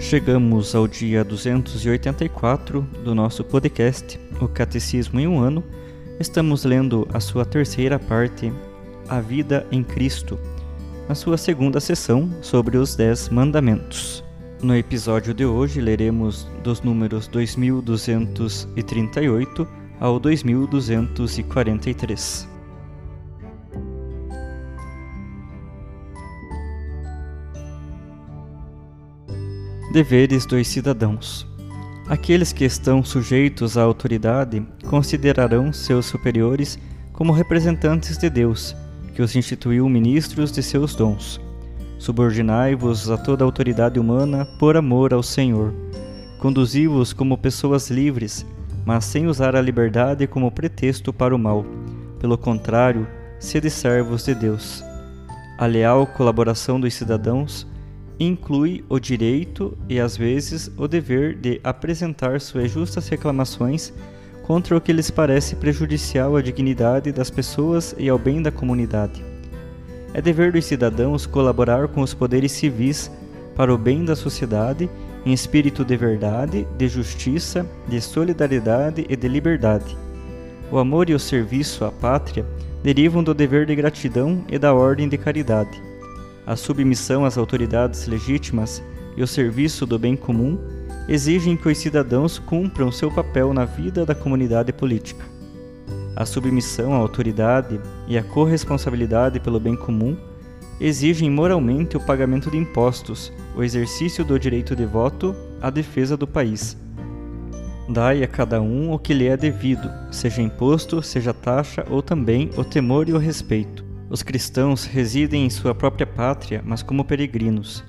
Chegamos ao dia 284 do nosso podcast, O Catecismo em um Ano. Estamos lendo a sua terceira parte, A Vida em Cristo, na sua segunda sessão sobre os Dez Mandamentos. No episódio de hoje, leremos dos números 2238 ao 2243. Deveres dos cidadãos. Aqueles que estão sujeitos à autoridade considerarão seus superiores como representantes de Deus, que os instituiu ministros de seus dons. Subordinai-vos a toda autoridade humana por amor ao Senhor. Conduzi-vos como pessoas livres, mas sem usar a liberdade como pretexto para o mal. Pelo contrário, sede servos de Deus. A leal colaboração dos cidadãos inclui o direito e às vezes o dever de apresentar suas justas reclamações contra o que lhes parece prejudicial à dignidade das pessoas e ao bem da comunidade. É dever dos cidadãos colaborar com os poderes civis para o bem da sociedade em espírito de verdade, de justiça, de solidariedade e de liberdade. O amor e o serviço à pátria derivam do dever de gratidão e da ordem de caridade a submissão às autoridades legítimas e o serviço do bem comum exigem que os cidadãos cumpram seu papel na vida da comunidade política. A submissão à autoridade e a corresponsabilidade pelo bem comum exigem moralmente o pagamento de impostos, o exercício do direito de voto, a defesa do país. Dai a cada um o que lhe é devido, seja imposto, seja taxa ou também o temor e o respeito os cristãos residem em sua própria pátria, mas como peregrinos.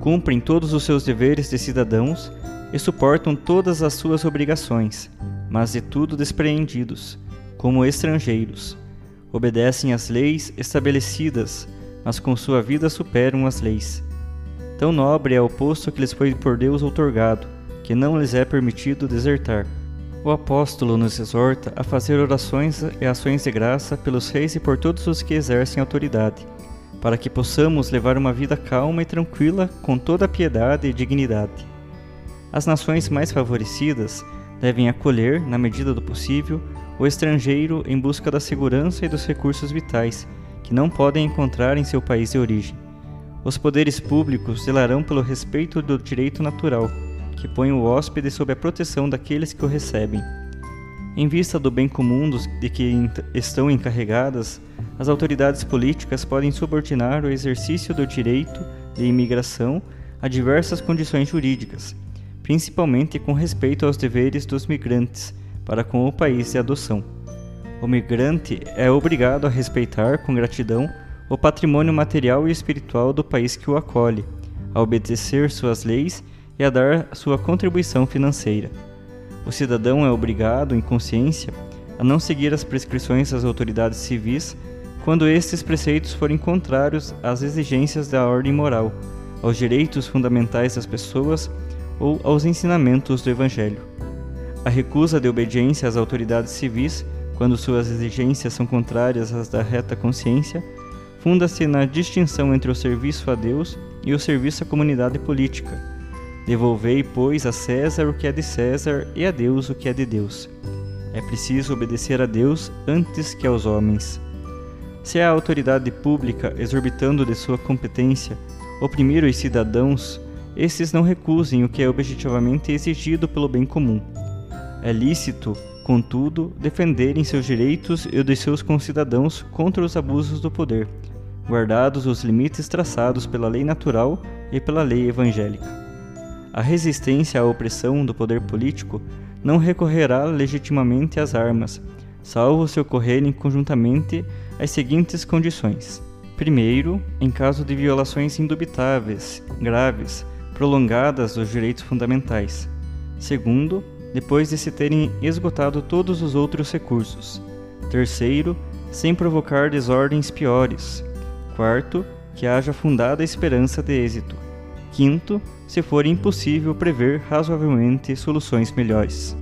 Cumprem todos os seus deveres de cidadãos e suportam todas as suas obrigações, mas de tudo despreendidos, como estrangeiros. Obedecem às leis estabelecidas, mas com sua vida superam as leis. Tão nobre é o posto que lhes foi por Deus outorgado, que não lhes é permitido desertar. O apóstolo nos exorta a fazer orações e ações de graça pelos reis e por todos os que exercem autoridade, para que possamos levar uma vida calma e tranquila com toda a piedade e dignidade. As nações mais favorecidas devem acolher, na medida do possível, o estrangeiro em busca da segurança e dos recursos vitais que não podem encontrar em seu país de origem. Os poderes públicos zelarão pelo respeito do direito natural que põe o hóspede sob a proteção daqueles que o recebem. Em vista do bem comum de que estão encarregadas, as autoridades políticas podem subordinar o exercício do direito de imigração a diversas condições jurídicas, principalmente com respeito aos deveres dos migrantes para com o país de adoção. O migrante é obrigado a respeitar com gratidão o patrimônio material e espiritual do país que o acolhe, a obedecer suas leis e a dar sua contribuição financeira. O cidadão é obrigado, em consciência, a não seguir as prescrições das autoridades civis quando estes preceitos forem contrários às exigências da ordem moral, aos direitos fundamentais das pessoas ou aos ensinamentos do Evangelho. A recusa de obediência às autoridades civis, quando suas exigências são contrárias às da reta consciência, funda-se na distinção entre o serviço a Deus e o serviço à comunidade política Devolvei, pois, a César o que é de César e a Deus o que é de Deus. É preciso obedecer a Deus antes que aos homens. Se a autoridade pública, exorbitando de sua competência, oprimir os cidadãos, estes não recusem o que é objetivamente exigido pelo bem comum. É lícito, contudo, defenderem seus direitos e os de seus concidadãos contra os abusos do poder, guardados os limites traçados pela lei natural e pela lei evangélica. A resistência à opressão do poder político não recorrerá legitimamente às armas, salvo se ocorrerem conjuntamente as seguintes condições: primeiro, em caso de violações indubitáveis, graves, prolongadas dos direitos fundamentais; segundo, depois de se terem esgotado todos os outros recursos; terceiro, sem provocar desordens piores; quarto, que haja fundada esperança de êxito; quinto, se for impossível prever razoavelmente soluções melhores.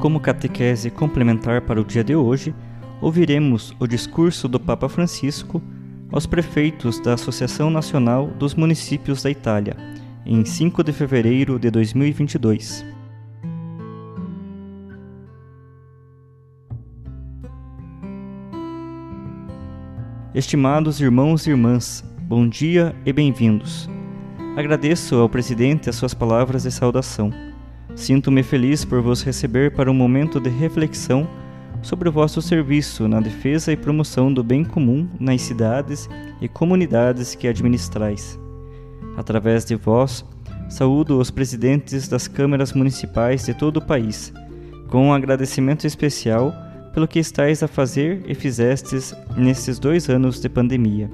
Como catequese complementar para o dia de hoje, ouviremos o discurso do Papa Francisco aos prefeitos da Associação Nacional dos Municípios da Itália, em 5 de fevereiro de 2022. Estimados irmãos e irmãs, bom dia e bem-vindos. Agradeço ao presidente as suas palavras de saudação. Sinto-me feliz por vos receber para um momento de reflexão sobre o vosso serviço na defesa e promoção do bem comum nas cidades e comunidades que administrais. Através de vós, saúdo os presidentes das câmaras municipais de todo o país, com um agradecimento especial pelo que estáis a fazer e fizestes nestes dois anos de pandemia.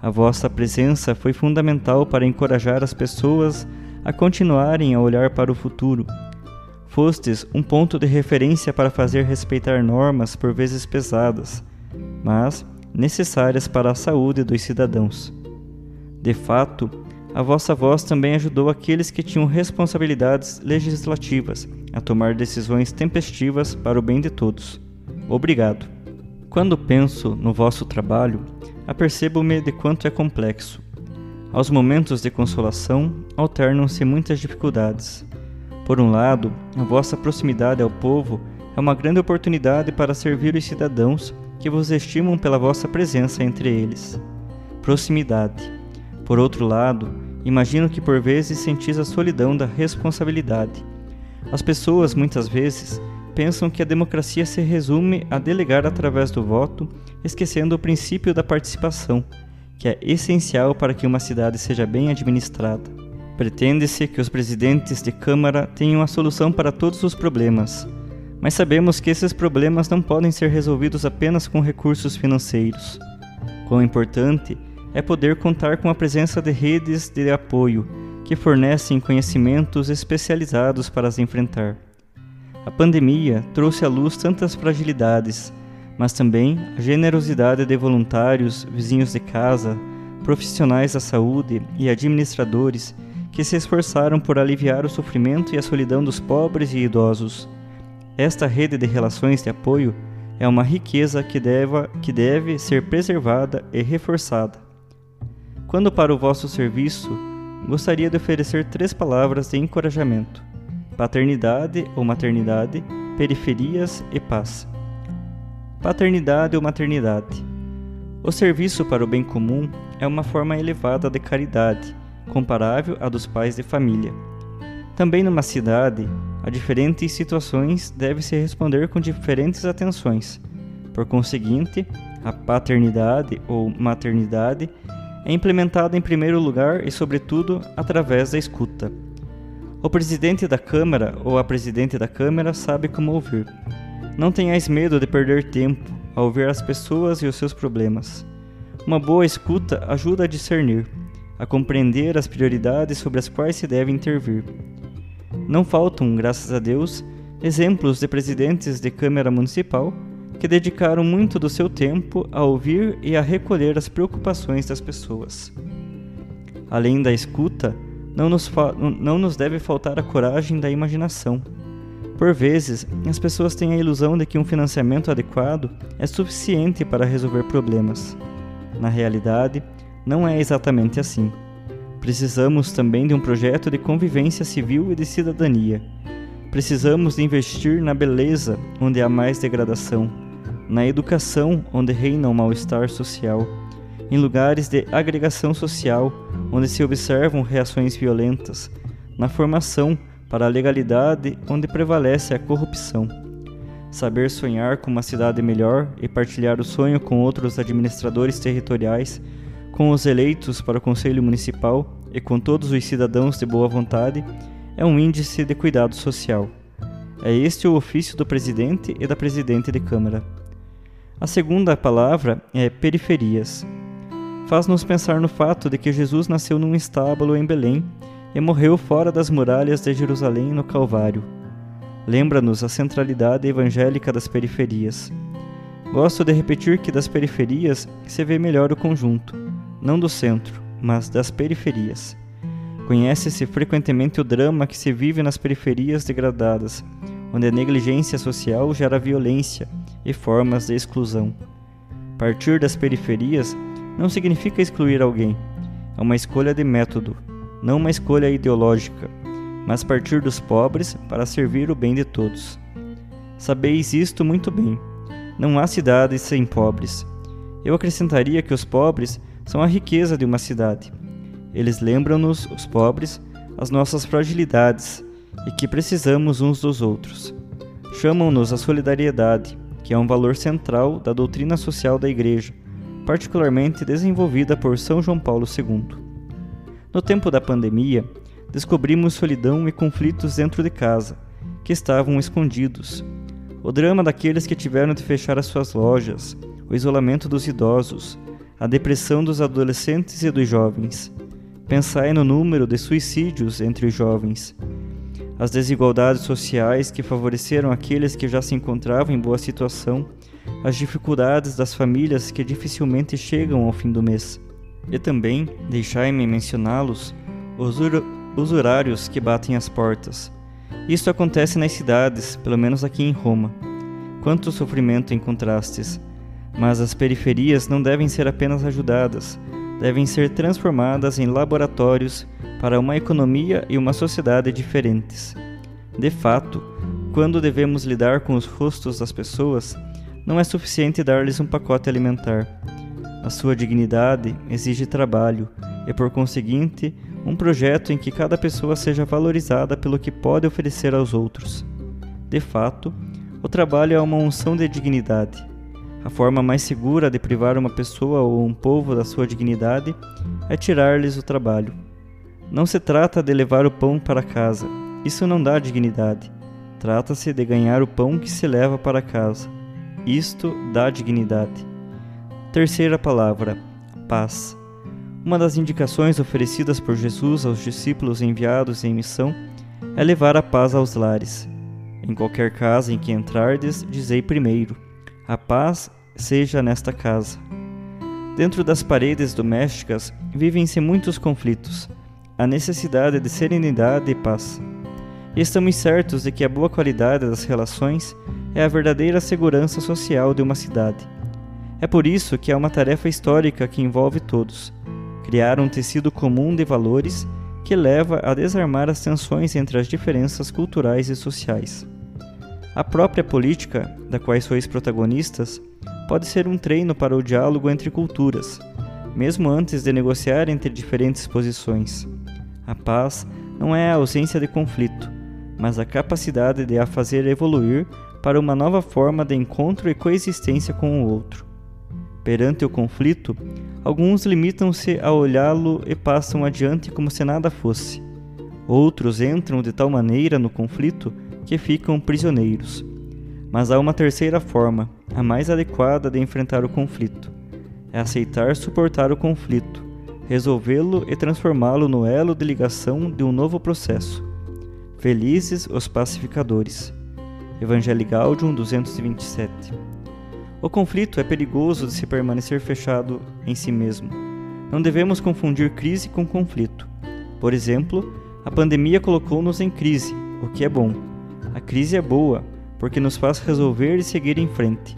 A vossa presença foi fundamental para encorajar as pessoas a continuarem a olhar para o futuro. Fostes um ponto de referência para fazer respeitar normas por vezes pesadas, mas necessárias para a saúde dos cidadãos. De fato, a vossa voz também ajudou aqueles que tinham responsabilidades legislativas a tomar decisões tempestivas para o bem de todos. Obrigado. Quando penso no vosso trabalho, apercebo-me de quanto é complexo aos momentos de consolação alternam-se muitas dificuldades. Por um lado, a vossa proximidade ao povo é uma grande oportunidade para servir os cidadãos que vos estimam pela vossa presença entre eles. Proximidade. Por outro lado, imagino que por vezes sentis a solidão da responsabilidade. As pessoas, muitas vezes, pensam que a democracia se resume a delegar através do voto, esquecendo o princípio da participação que é essencial para que uma cidade seja bem administrada. Pretende-se que os presidentes de Câmara tenham a solução para todos os problemas, mas sabemos que esses problemas não podem ser resolvidos apenas com recursos financeiros. Quão importante é poder contar com a presença de redes de apoio que fornecem conhecimentos especializados para as enfrentar. A pandemia trouxe à luz tantas fragilidades mas também a generosidade de voluntários, vizinhos de casa, profissionais da saúde e administradores que se esforçaram por aliviar o sofrimento e a solidão dos pobres e idosos. Esta rede de relações de apoio é uma riqueza que deve, que deve ser preservada e reforçada. Quando para o vosso serviço, gostaria de oferecer três palavras de encorajamento: paternidade ou maternidade, periferias e paz. Paternidade ou maternidade. O serviço para o bem comum é uma forma elevada de caridade, comparável à dos pais de família. Também numa cidade, a diferentes situações deve-se responder com diferentes atenções. Por conseguinte, a paternidade ou maternidade é implementada em primeiro lugar e, sobretudo, através da escuta. O presidente da Câmara ou a presidente da Câmara sabe como ouvir. Não tenhais medo de perder tempo ao ver as pessoas e os seus problemas. Uma boa escuta ajuda a discernir, a compreender as prioridades sobre as quais se deve intervir. Não faltam, graças a Deus, exemplos de presidentes de Câmara Municipal que dedicaram muito do seu tempo a ouvir e a recolher as preocupações das pessoas. Além da escuta, não nos, não nos deve faltar a coragem da imaginação por vezes, as pessoas têm a ilusão de que um financiamento adequado é suficiente para resolver problemas. Na realidade, não é exatamente assim. Precisamos também de um projeto de convivência civil e de cidadania. Precisamos de investir na beleza onde há mais degradação, na educação, onde reina o mal-estar social, em lugares de agregação social, onde se observam reações violentas, na formação para a legalidade, onde prevalece a corrupção. Saber sonhar com uma cidade melhor e partilhar o sonho com outros administradores territoriais, com os eleitos para o Conselho Municipal e com todos os cidadãos de boa vontade, é um índice de cuidado social. É este o ofício do presidente e da presidente de Câmara. A segunda palavra é periferias. Faz-nos pensar no fato de que Jesus nasceu num estábulo em Belém e morreu fora das muralhas de Jerusalém no Calvário. Lembra-nos a centralidade evangélica das periferias. Gosto de repetir que das periferias se vê melhor o conjunto, não do centro, mas das periferias. Conhece-se frequentemente o drama que se vive nas periferias degradadas, onde a negligência social gera violência e formas de exclusão. Partir das periferias não significa excluir alguém, é uma escolha de método, não uma escolha ideológica, mas partir dos pobres para servir o bem de todos. Sabeis isto muito bem. Não há cidades sem pobres. Eu acrescentaria que os pobres são a riqueza de uma cidade. Eles lembram-nos, os pobres, as nossas fragilidades e que precisamos uns dos outros. Chamam-nos a solidariedade, que é um valor central da doutrina social da Igreja, particularmente desenvolvida por São João Paulo II. No tempo da pandemia, descobrimos solidão e conflitos dentro de casa, que estavam escondidos. O drama daqueles que tiveram de fechar as suas lojas, o isolamento dos idosos, a depressão dos adolescentes e dos jovens. Pensai no número de suicídios entre os jovens. As desigualdades sociais que favoreceram aqueles que já se encontravam em boa situação, as dificuldades das famílias que dificilmente chegam ao fim do mês. E também, deixai-me mencioná-los, os usurários que batem as portas. Isto acontece nas cidades, pelo menos aqui em Roma. Quanto sofrimento encontrastes! Mas as periferias não devem ser apenas ajudadas, devem ser transformadas em laboratórios para uma economia e uma sociedade diferentes. De fato, quando devemos lidar com os rostos das pessoas, não é suficiente dar-lhes um pacote alimentar a sua dignidade exige trabalho e, por conseguinte, um projeto em que cada pessoa seja valorizada pelo que pode oferecer aos outros. De fato, o trabalho é uma unção de dignidade. A forma mais segura de privar uma pessoa ou um povo da sua dignidade é tirar-lhes o trabalho. Não se trata de levar o pão para casa, isso não dá dignidade. Trata-se de ganhar o pão que se leva para casa. Isto dá dignidade. Terceira palavra, paz. Uma das indicações oferecidas por Jesus aos discípulos enviados em missão é levar a paz aos lares. Em qualquer casa em que entrardes, dizei primeiro: A paz seja nesta casa. Dentro das paredes domésticas vivem-se muitos conflitos, a necessidade de serenidade e paz. E estamos certos de que a boa qualidade das relações é a verdadeira segurança social de uma cidade. É por isso que é uma tarefa histórica que envolve todos criar um tecido comum de valores que leva a desarmar as tensões entre as diferenças culturais e sociais. A própria política, da qual sois protagonistas, pode ser um treino para o diálogo entre culturas, mesmo antes de negociar entre diferentes posições. A paz não é a ausência de conflito, mas a capacidade de a fazer evoluir para uma nova forma de encontro e coexistência com o outro. Perante o conflito, alguns limitam-se a olhá-lo e passam adiante como se nada fosse. Outros entram de tal maneira no conflito que ficam prisioneiros. Mas há uma terceira forma, a mais adequada de enfrentar o conflito. É aceitar suportar o conflito, resolvê-lo e transformá-lo no elo de ligação de um novo processo. Felizes os pacificadores. Evangelho Gaudium 227 o conflito é perigoso de se permanecer fechado em si mesmo. Não devemos confundir crise com conflito. Por exemplo, a pandemia colocou-nos em crise, o que é bom. A crise é boa, porque nos faz resolver e seguir em frente.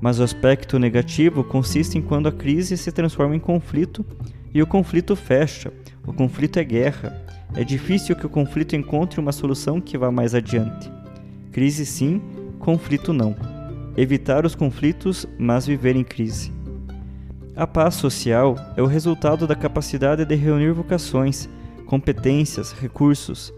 Mas o aspecto negativo consiste em quando a crise se transforma em conflito e o conflito fecha. O conflito é guerra. É difícil que o conflito encontre uma solução que vá mais adiante. Crise sim, conflito não. evitar os conflitos, mas viver em crise. A paz social é o resultado da capacidade de reunir vocações, competências, recursos.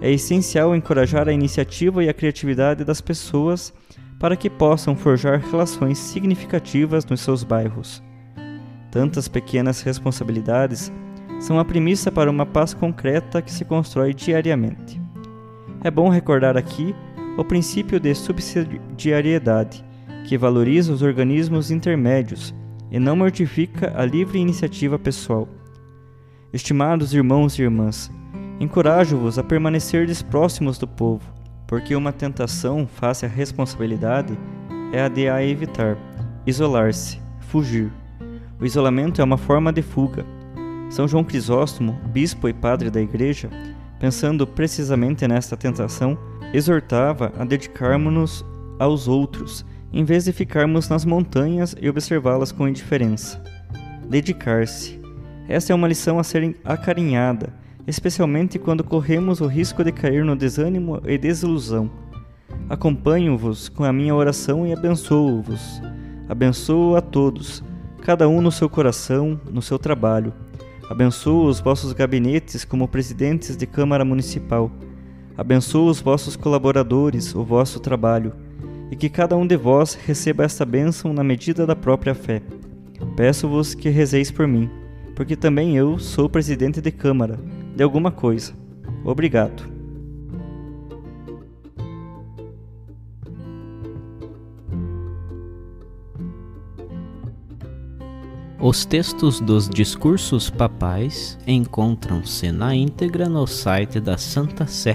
É essencial encorajar a iniciativa e a criatividade das pessoas para que possam forjar relações significativas nos seus bairros. Tantas pequenas responsabilidades são a premissa para uma paz concreta que se constrói diariamente. É bom recordar aqui o princípio de subsidiariedade, que valoriza os organismos intermédios e não mortifica a livre iniciativa pessoal. Estimados irmãos e irmãs, encorajo-vos a permanecerdes próximos do povo, porque uma tentação face à responsabilidade é a de a evitar, isolar-se, fugir. O isolamento é uma forma de fuga. São João Crisóstomo, bispo e padre da Igreja, pensando precisamente nesta tentação, exortava a dedicarmos-nos aos outros, em vez de ficarmos nas montanhas e observá-las com indiferença. Dedicar-se. Essa é uma lição a ser acarinhada, especialmente quando corremos o risco de cair no desânimo e desilusão. Acompanho-vos com a minha oração e abençoo-vos. Abençoo a todos, cada um no seu coração, no seu trabalho. Abençoo os vossos gabinetes como presidentes de Câmara Municipal. Abençoo os vossos colaboradores, o vosso trabalho, e que cada um de vós receba esta bênção na medida da própria fé. Peço-vos que rezeis por mim, porque também eu sou presidente de Câmara de alguma coisa. Obrigado. Os textos dos discursos papais encontram-se na íntegra no site da Santa Sé,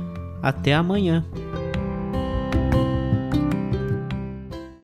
Até amanhã!